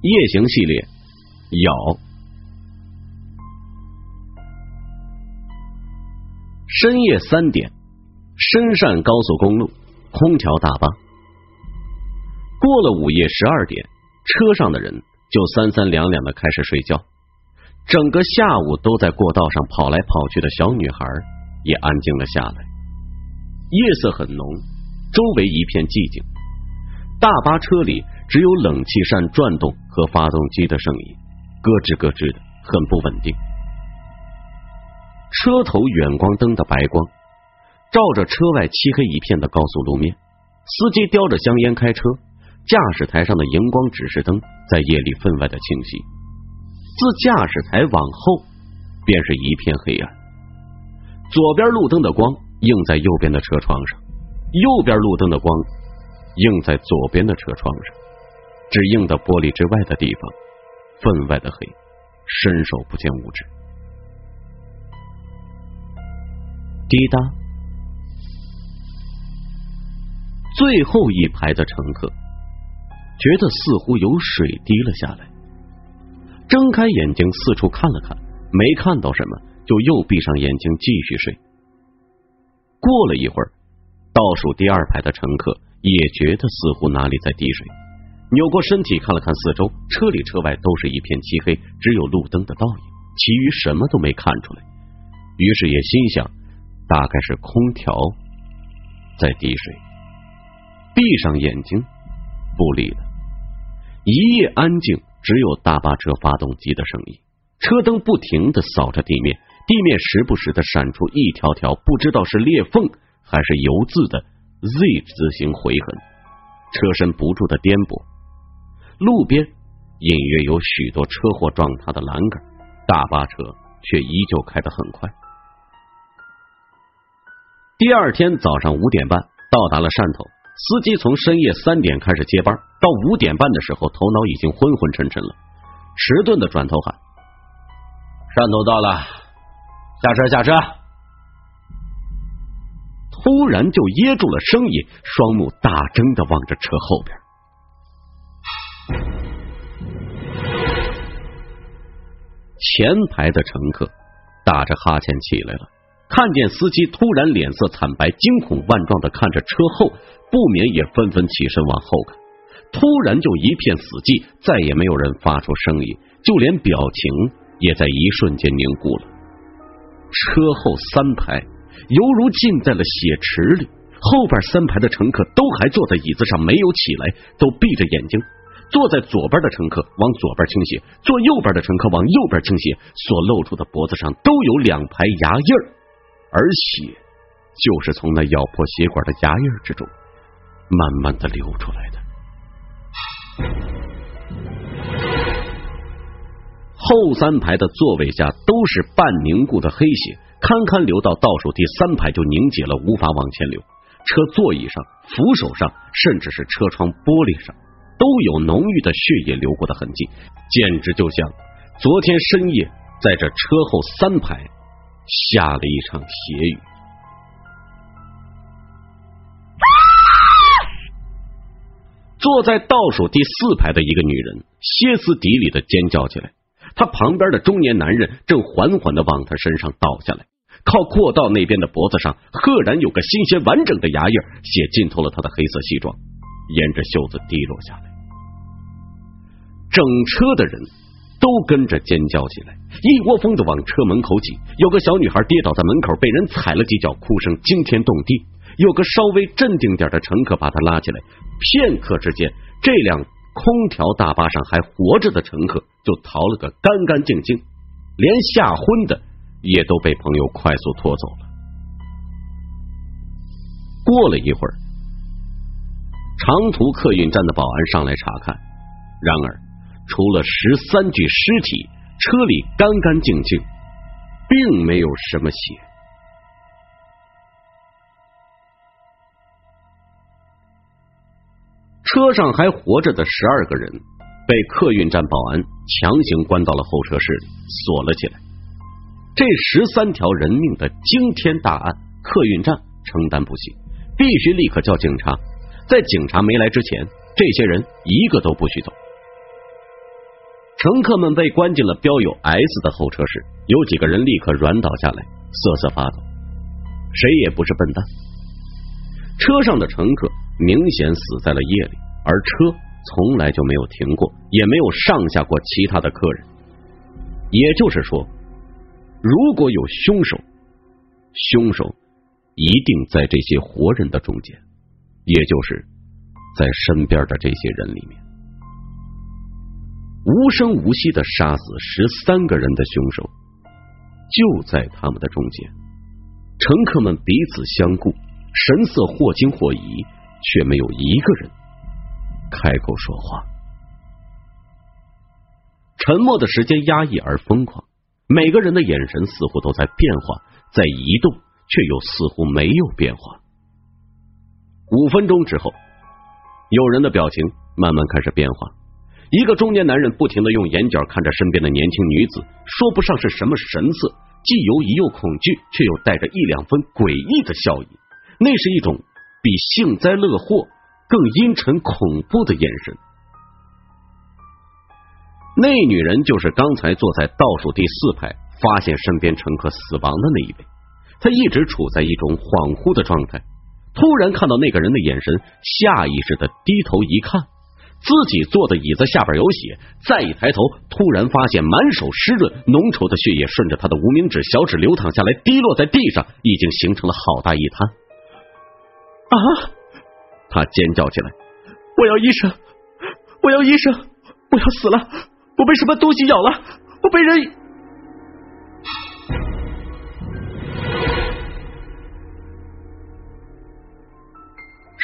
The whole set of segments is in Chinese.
夜行系列，咬。深夜三点，深汕高速公路，空调大巴。过了午夜十二点，车上的人就三三两两的开始睡觉。整个下午都在过道上跑来跑去的小女孩也安静了下来。夜色很浓，周围一片寂静。大巴车里。只有冷气扇转动和发动机的声音，咯吱咯吱的，很不稳定。车头远光灯的白光照着车外漆黑一片的高速路面，司机叼着香烟开车，驾驶台上的荧光指示灯在夜里分外的清晰。自驾驶台往后，便是一片黑暗。左边路灯的光映在右边的车窗上，右边路灯的光映在左边的车窗上。只映到玻璃之外的地方，分外的黑，伸手不见五指。滴答，最后一排的乘客觉得似乎有水滴了下来，睁开眼睛四处看了看，没看到什么，就又闭上眼睛继续睡。过了一会儿，倒数第二排的乘客也觉得似乎哪里在滴水。扭过身体看了看四周，车里车外都是一片漆黑，只有路灯的倒影，其余什么都没看出来。于是也心想，大概是空调在滴水。闭上眼睛，不理了。一夜安静，只有大巴车发动机的声音，车灯不停的扫着地面，地面时不时的闪出一条条不知道是裂缝还是油渍的 Z 字形回痕，车身不住的颠簸。路边隐约有许多车祸撞塌的栏杆，大巴车却依旧开得很快。第二天早上五点半到达了汕头，司机从深夜三点开始接班，到五点半的时候，头脑已经昏昏沉沉了，迟钝的转头喊：“汕头到了，下车，下车！”突然就噎住了声音，双目大睁的望着车后边。前排的乘客打着哈欠起来了，看见司机突然脸色惨白、惊恐万状的看着车后，不免也纷纷起身往后看。突然就一片死寂，再也没有人发出声音，就连表情也在一瞬间凝固了。车后三排犹如浸在了血池里，后边三排的乘客都还坐在椅子上没有起来，都闭着眼睛。坐在左边的乘客往左边倾斜，坐右边的乘客往右边倾斜，所露出的脖子上都有两排牙印儿，而血就是从那咬破血管的牙印之中慢慢的流出来的。后三排的座位下都是半凝固的黑血，堪堪流到倒数第三排就凝结了，无法往前流。车座椅上、扶手上，甚至是车窗玻璃上。都有浓郁的血液流过的痕迹，简直就像昨天深夜在这车后三排下了一场血雨。坐在倒数第四排的一个女人歇斯底里的尖叫起来，她旁边的中年男人正缓缓的往她身上倒下来，靠过道那边的脖子上赫然有个新鲜完整的牙印，血浸透了他的黑色西装，沿着袖子滴落下来。整车的人都跟着尖叫起来，一窝蜂的往车门口挤。有个小女孩跌倒在门口，被人踩了几脚，哭声惊天动地。有个稍微镇定点的乘客把她拉起来。片刻之间，这辆空调大巴上还活着的乘客就逃了个干干净净，连吓昏的也都被朋友快速拖走了。过了一会儿，长途客运站的保安上来查看，然而。除了十三具尸体，车里干干净净，并没有什么血。车上还活着的十二个人，被客运站保安强行关到了候车室，锁了起来。这十三条人命的惊天大案，客运站承担不起，必须立刻叫警察。在警察没来之前，这些人一个都不许走。乘客们被关进了标有 S 的候车室，有几个人立刻软倒下来，瑟瑟发抖。谁也不是笨蛋。车上的乘客明显死在了夜里，而车从来就没有停过，也没有上下过其他的客人。也就是说，如果有凶手，凶手一定在这些活人的中间，也就是在身边的这些人里面。无声无息的杀死十三个人的凶手，就在他们的中间。乘客们彼此相顾，神色或惊或疑，却没有一个人开口说话。沉默的时间压抑而疯狂，每个人的眼神似乎都在变化，在移动，却又似乎没有变化。五分钟之后，有人的表情慢慢开始变化。一个中年男人不停的用眼角看着身边的年轻女子，说不上是什么神色，既犹疑又恐惧，却又带着一两分诡异的笑意。那是一种比幸灾乐祸更阴沉恐怖的眼神。那女人就是刚才坐在倒数第四排，发现身边乘客死亡的那一位。她一直处在一种恍惚的状态，突然看到那个人的眼神，下意识的低头一看，自己坐的椅子下边有血。再一抬头，突然发现满手湿润、浓稠的血液顺着他的无名指、小指流淌下来，滴落在地上，已经形成了好大一滩。啊！他尖叫起来：“我要医生！我要医生！我要死了！”我被什么东西咬了？我被人……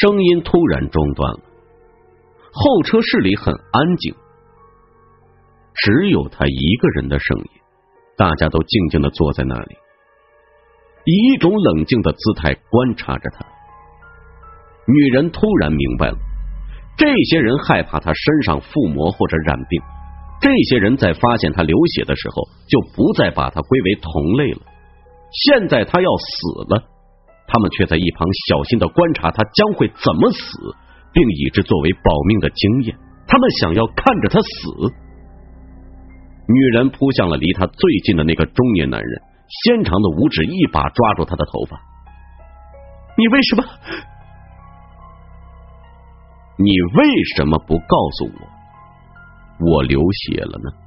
声音突然中断了。候车室里很安静，只有他一个人的声音。大家都静静的坐在那里，以一种冷静的姿态观察着他。女人突然明白了，这些人害怕他身上附魔或者染病。这些人在发现他流血的时候，就不再把他归为同类了。现在他要死了，他们却在一旁小心的观察他将会怎么死，并以之作为保命的经验。他们想要看着他死。女人扑向了离他最近的那个中年男人，纤长的五指一把抓住他的头发。你为什么？你为什么不告诉我？我流血了呢。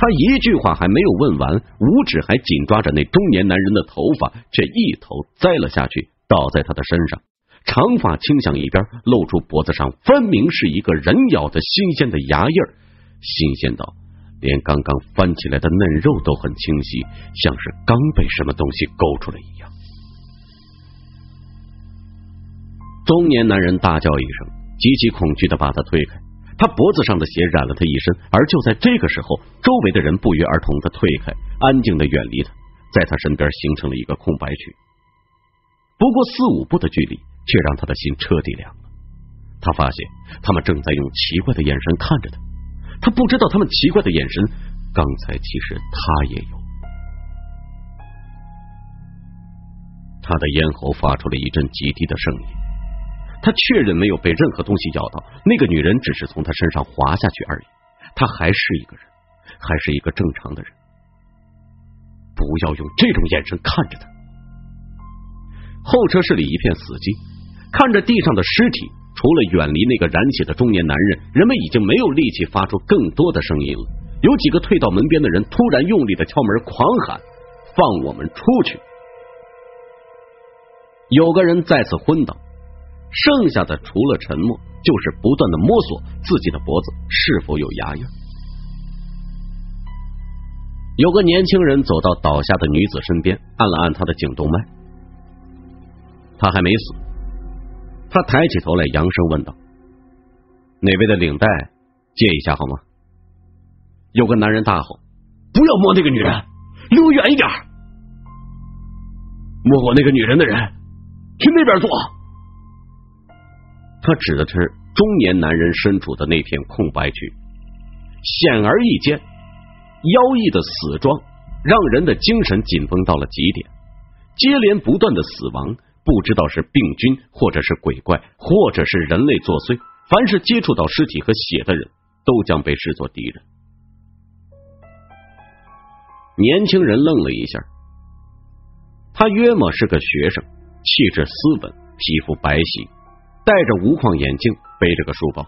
他一句话还没有问完，五指还紧抓着那中年男人的头发，却一头栽了下去，倒在他的身上，长发倾向一边，露出脖子上分明是一个人咬的新鲜的牙印儿，新鲜到连刚刚翻起来的嫩肉都很清晰，像是刚被什么东西勾出来一样。中年男人大叫一声，极其恐惧的把他推开。他脖子上的血染了他一身，而就在这个时候，周围的人不约而同的退开，安静的远离他，在他身边形成了一个空白区。不过四五步的距离，却让他的心彻底凉了。他发现他们正在用奇怪的眼神看着他，他不知道他们奇怪的眼神，刚才其实他也有。他的咽喉发出了一阵极低的声音。他确认没有被任何东西咬到，那个女人只是从他身上滑下去而已。他还是一个人，还是一个正常的人。不要用这种眼神看着他。候车室里一片死寂，看着地上的尸体，除了远离那个染血的中年男人，人们已经没有力气发出更多的声音了。有几个退到门边的人突然用力的敲门，狂喊：“放我们出去！”有个人再次昏倒。剩下的除了沉默，就是不断的摸索自己的脖子是否有牙印。有个年轻人走到倒下的女子身边，按了按她的颈动脉，她还没死。他抬起头来，扬声问道：“哪位的领带借一下好吗？”有个男人大吼：“不要摸那个女人，离我远一点！摸过那个女人的人，去那边坐。”他指的是中年男人身处的那片空白区，显而易见，妖异的死状让人的精神紧绷到了极点。接连不断的死亡，不知道是病菌，或者是鬼怪，或者是人类作祟。凡是接触到尸体和血的人，都将被视作敌人。年轻人愣了一下，他约莫是个学生，气质斯文，皮肤白皙，戴着无框眼镜，背着个书包。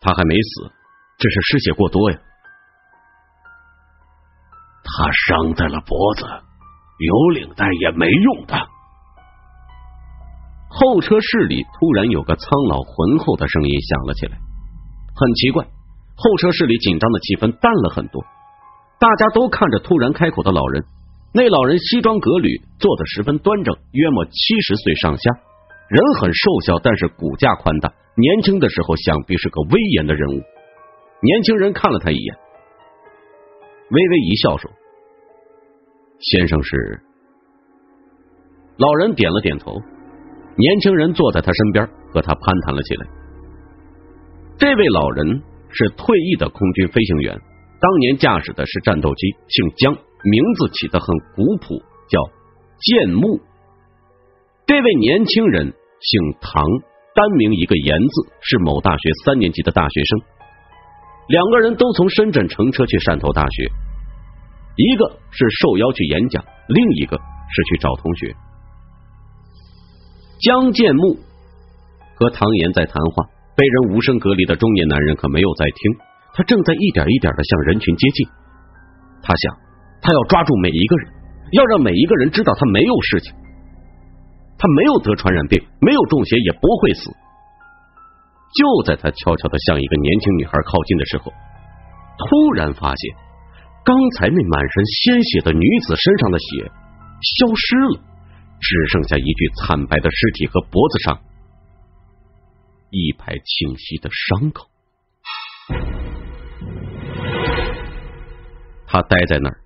他还没死，只是失血过多呀。他伤在了脖子，有领带也没用的。候车室里突然有个苍老浑厚的声音响了起来，很奇怪，候车室里紧张的气氛淡了很多。大家都看着突然开口的老人，那老人西装革履，坐得十分端正，约莫七十岁上下，人很瘦小，但是骨架宽大。年轻的时候想必是个威严的人物。年轻人看了他一眼，微微一笑说：“先生是。”老人点了点头。年轻人坐在他身边，和他攀谈了起来。这位老人是退役的空军飞行员。当年驾驶的是战斗机，姓江，名字起得很古朴，叫建木。这位年轻人姓唐，单名一个言字，是某大学三年级的大学生。两个人都从深圳乘车去汕头大学，一个是受邀去演讲，另一个是去找同学。江建木和唐岩在谈话，被人无声隔离的中年男人可没有在听。他正在一点一点的向人群接近，他想，他要抓住每一个人，要让每一个人知道他没有事情，他没有得传染病，没有中邪，也不会死。就在他悄悄的向一个年轻女孩靠近的时候，突然发现，刚才那满身鲜血的女子身上的血消失了，只剩下一具惨白的尸体和脖子上一排清晰的伤口。他呆在那儿，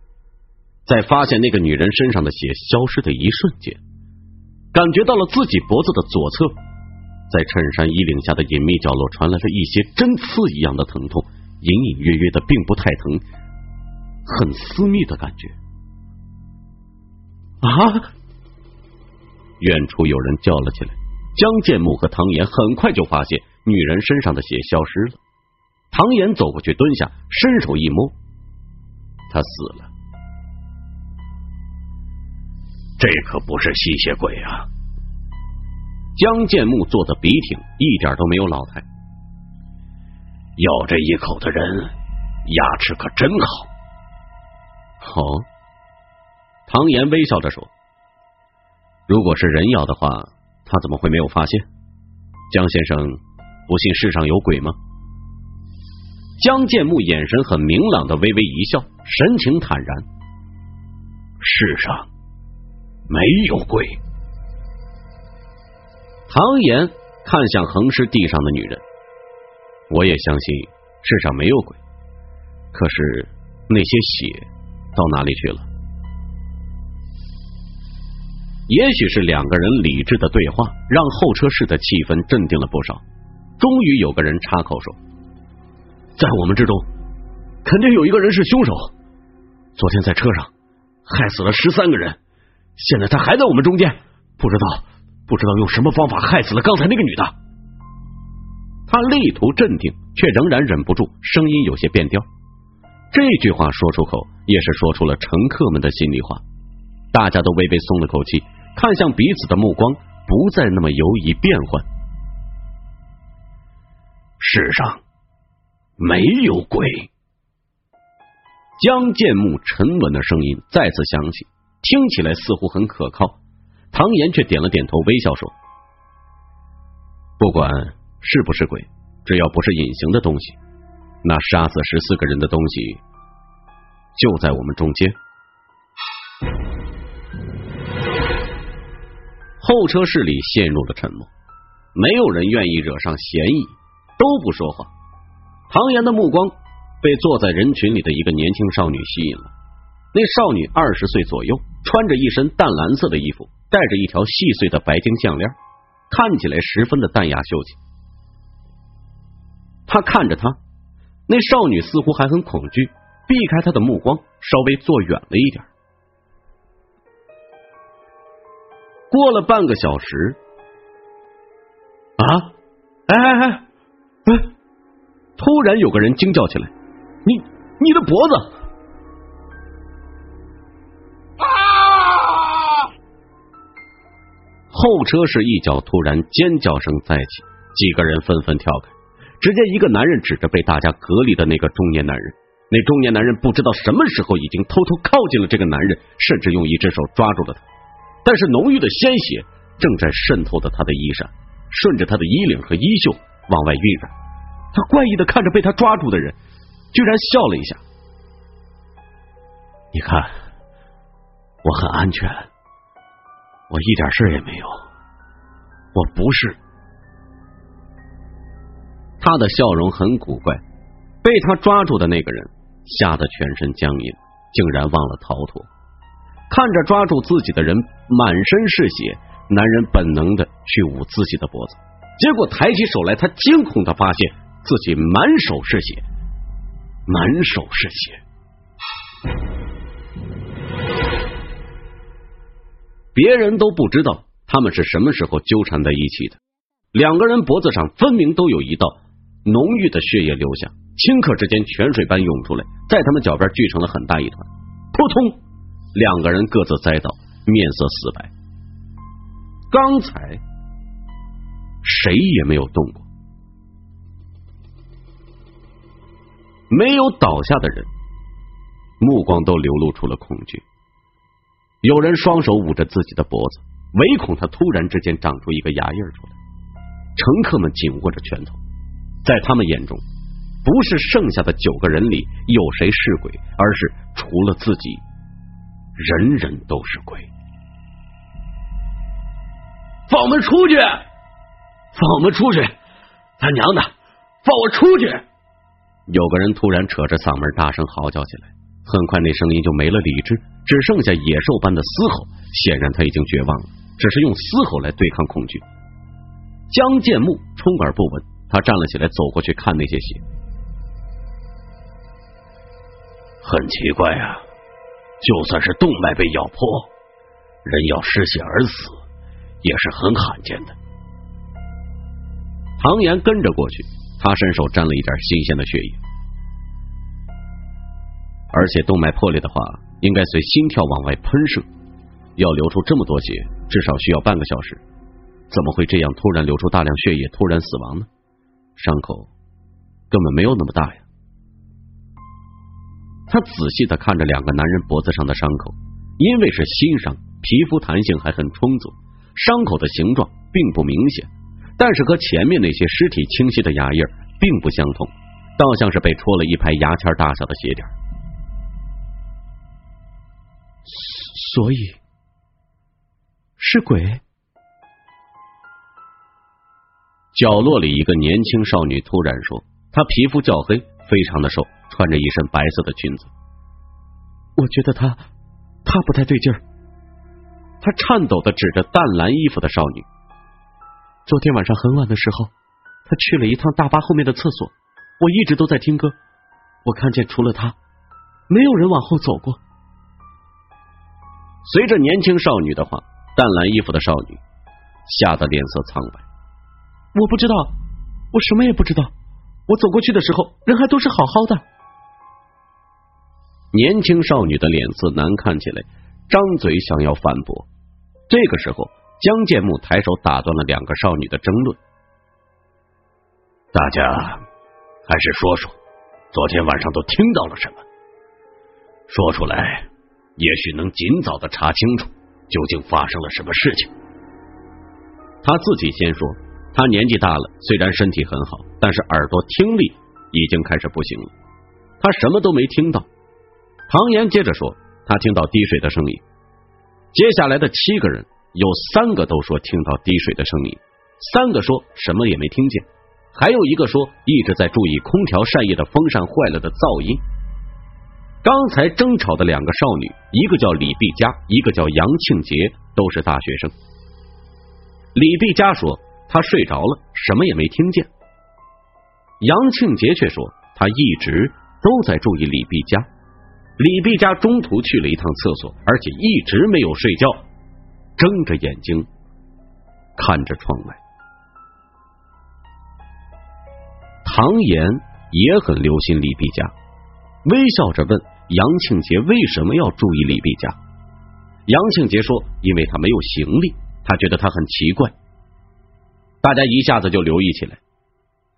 在发现那个女人身上的血消失的一瞬间，感觉到了自己脖子的左侧，在衬衫衣领下的隐秘角落传来了一些针刺一样的疼痛，隐隐约约的，并不太疼，很私密的感觉。啊！远处有人叫了起来。江建木和唐岩很快就发现女人身上的血消失了。唐岩走过去，蹲下，伸手一摸。他死了，这可不是吸血鬼啊！江建木坐的笔挺，一点都没有老态。咬这一口的人牙齿可真好。哦，唐岩微笑着说：“如果是人咬的话，他怎么会没有发现？江先生不信世上有鬼吗？”江建木眼神很明朗的微微一笑，神情坦然。世上没有鬼。唐岩看向横尸地上的女人，我也相信世上没有鬼。可是那些血到哪里去了？也许是两个人理智的对话，让候车室的气氛镇定了不少。终于有个人插口说。在我们之中，肯定有一个人是凶手。昨天在车上害死了十三个人，现在他还在我们中间，不知道不知道用什么方法害死了刚才那个女的。他力图镇定，却仍然忍不住，声音有些变调。这句话说出口，也是说出了乘客们的心里话。大家都微微松了口气，看向彼此的目光不再那么犹疑变幻。世上。没有鬼。江建木沉稳的声音再次响起，听起来似乎很可靠。唐岩却点了点头，微笑说：“不管是不是鬼，只要不是隐形的东西，那杀死十四个人的东西就在我们中间。”候车室里陷入了沉默，没有人愿意惹上嫌疑，都不说话。唐岩的目光被坐在人群里的一个年轻少女吸引了。那少女二十岁左右，穿着一身淡蓝色的衣服，戴着一条细碎的白金项链，看起来十分的淡雅秀气。他看着她，那少女似乎还很恐惧，避开他的目光，稍微坐远了一点。过了半个小时，啊，哎哎哎，哎！突然有个人惊叫起来：“你你的脖子！”后车是一脚突然尖叫声再起，几个人纷纷跳开。只见一个男人指着被大家隔离的那个中年男人，那中年男人不知道什么时候已经偷偷靠近了这个男人，甚至用一只手抓住了他。但是浓郁的鲜血正在渗透着他的衣衫，顺着他的衣领和衣袖往外晕染。他怪异的看着被他抓住的人，居然笑了一下。你看，我很安全。我一点事也没有，我不是。他的笑容很古怪，被他抓住的那个人吓得全身僵硬，竟然忘了逃脱。看着抓住自己的人满身是血，男人本能的去捂自己的脖子，结果抬起手来，他惊恐的发现自己满手是血，满手是血。别人都不知道他们是什么时候纠缠在一起的。两个人脖子上分明都有一道浓郁的血液流下，顷刻之间泉水般涌出来，在他们脚边聚成了很大一团。扑通，两个人各自栽倒，面色死白。刚才谁也没有动过，没有倒下的人目光都流露出了恐惧。有人双手捂着自己的脖子，唯恐他突然之间长出一个牙印出来。乘客们紧握着拳头，在他们眼中，不是剩下的九个人里有谁是鬼，而是除了自己，人人都是鬼。放我们出去！放我们出去！他娘的，放我出去！有个人突然扯着嗓门大声嚎叫起来。很快，那声音就没了理智，只剩下野兽般的嘶吼。显然，他已经绝望了，只是用嘶吼来对抗恐惧。江建木充耳不闻，他站了起来，走过去看那些血。很奇怪啊，就算是动脉被咬破，人要失血而死也是很罕见的。唐岩跟着过去，他伸手沾了一点新鲜的血液。而且动脉破裂的话，应该随心跳往外喷射，要流出这么多血，至少需要半个小时。怎么会这样突然流出大量血液，突然死亡呢？伤口根本没有那么大呀！他仔细的看着两个男人脖子上的伤口，因为是新伤，皮肤弹性还很充足，伤口的形状并不明显，但是和前面那些尸体清晰的牙印并不相同，倒像是被戳了一排牙签大小的血点。所以是鬼。角落里一个年轻少女突然说：“她皮肤较黑，非常的瘦，穿着一身白色的裙子。我觉得她，她不太对劲儿。”她颤抖的指着淡蓝衣服的少女。昨天晚上很晚的时候，她去了一趟大巴后面的厕所。我一直都在听歌，我看见除了她，没有人往后走过。随着年轻少女的话，淡蓝衣服的少女吓得脸色苍白。我不知道，我什么也不知道。我走过去的时候，人还都是好好的。年轻少女的脸色难看起来，张嘴想要反驳。这个时候，江建木抬手打断了两个少女的争论。大家还是说说，昨天晚上都听到了什么？说出来。也许能尽早的查清楚究竟发生了什么事情。他自己先说，他年纪大了，虽然身体很好，但是耳朵听力已经开始不行了。他什么都没听到。唐岩接着说，他听到滴水的声音。接下来的七个人有三个都说听到滴水的声音，三个说什么也没听见，还有一个说一直在注意空调扇叶的风扇坏了的噪音。刚才争吵的两个少女，一个叫李碧佳，一个叫杨庆杰，都是大学生。李碧佳说她睡着了，什么也没听见。杨庆杰却说他一直都在注意李碧佳。李碧佳中途去了一趟厕所，而且一直没有睡觉，睁着眼睛看着窗外。唐岩也很留心李碧佳，微笑着问。杨庆杰为什么要注意李碧佳？杨庆杰说：“因为他没有行李，他觉得他很奇怪。大家一下子就留意起来，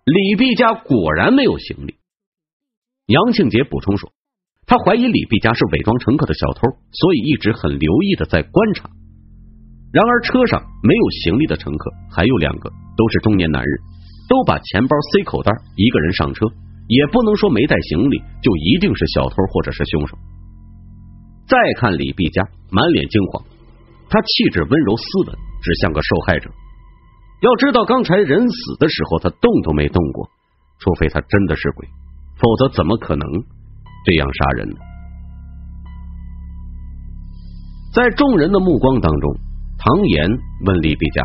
李碧家果然没有行李。杨庆杰补充说，他怀疑李碧家是伪装乘客的小偷，所以一直很留意的在观察。然而车上没有行李的乘客还有两个，都是中年男人，都把钱包塞口袋，一个人上车，也不能说没带行李就一定是小偷或者是凶手。再看李碧佳，满脸惊慌，他气质温柔斯文，只像个受害者。要知道，刚才人死的时候，他动都没动过，除非他真的是鬼，否则怎么可能这样杀人呢？在众人的目光当中。唐岩问李碧佳：“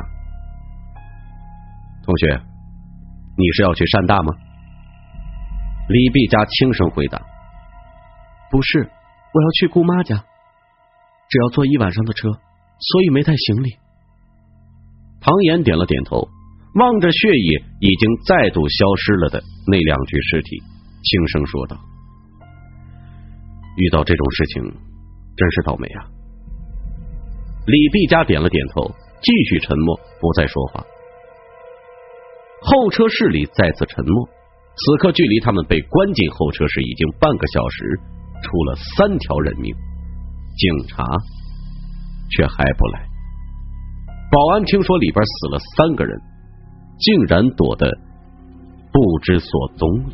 同学，你是要去山大吗？”李碧佳轻声回答：“不是，我要去姑妈家，只要坐一晚上的车，所以没带行李。”唐岩点了点头，望着血液已经再度消失了的那两具尸体，轻声说道：“遇到这种事情，真是倒霉啊！”李碧佳点了点头，继续沉默，不再说话。候车室里再次沉默。此刻距离他们被关进候车室已经半个小时，出了三条人命，警察却还不来。保安听说里边死了三个人，竟然躲得不知所踪了。